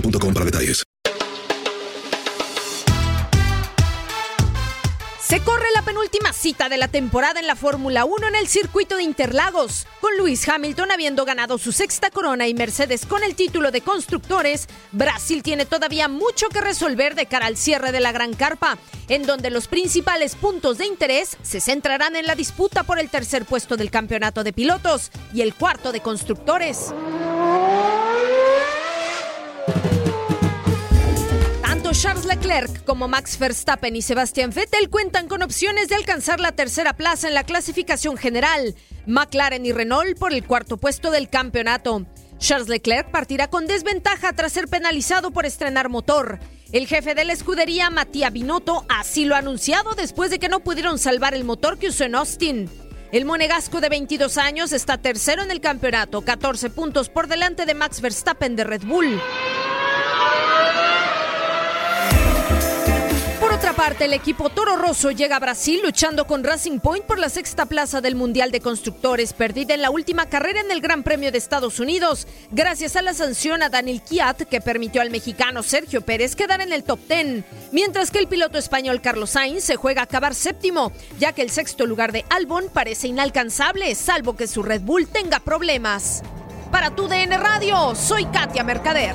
para detalles. Se corre la penúltima cita de la temporada en la Fórmula 1 en el circuito de Interlagos, con Lewis Hamilton habiendo ganado su sexta corona y Mercedes con el título de constructores. Brasil tiene todavía mucho que resolver de cara al cierre de la Gran Carpa, en donde los principales puntos de interés se centrarán en la disputa por el tercer puesto del campeonato de pilotos y el cuarto de constructores. Charles Leclerc como Max Verstappen y Sebastian Vettel cuentan con opciones de alcanzar la tercera plaza en la clasificación general. McLaren y Renault por el cuarto puesto del campeonato. Charles Leclerc partirá con desventaja tras ser penalizado por estrenar motor. El jefe de la escudería, Matías Binotto, así lo ha anunciado después de que no pudieron salvar el motor que usó en Austin. El monegasco de 22 años está tercero en el campeonato, 14 puntos por delante de Max Verstappen de Red Bull. Parte, el equipo Toro Rosso llega a Brasil luchando con Racing Point por la sexta plaza del Mundial de Constructores, perdida en la última carrera en el Gran Premio de Estados Unidos, gracias a la sanción a Daniel Kiat que permitió al mexicano Sergio Pérez quedar en el top 10, mientras que el piloto español Carlos Sainz se juega a acabar séptimo, ya que el sexto lugar de Albon parece inalcanzable, salvo que su Red Bull tenga problemas. Para tu DN Radio, soy Katia Mercader.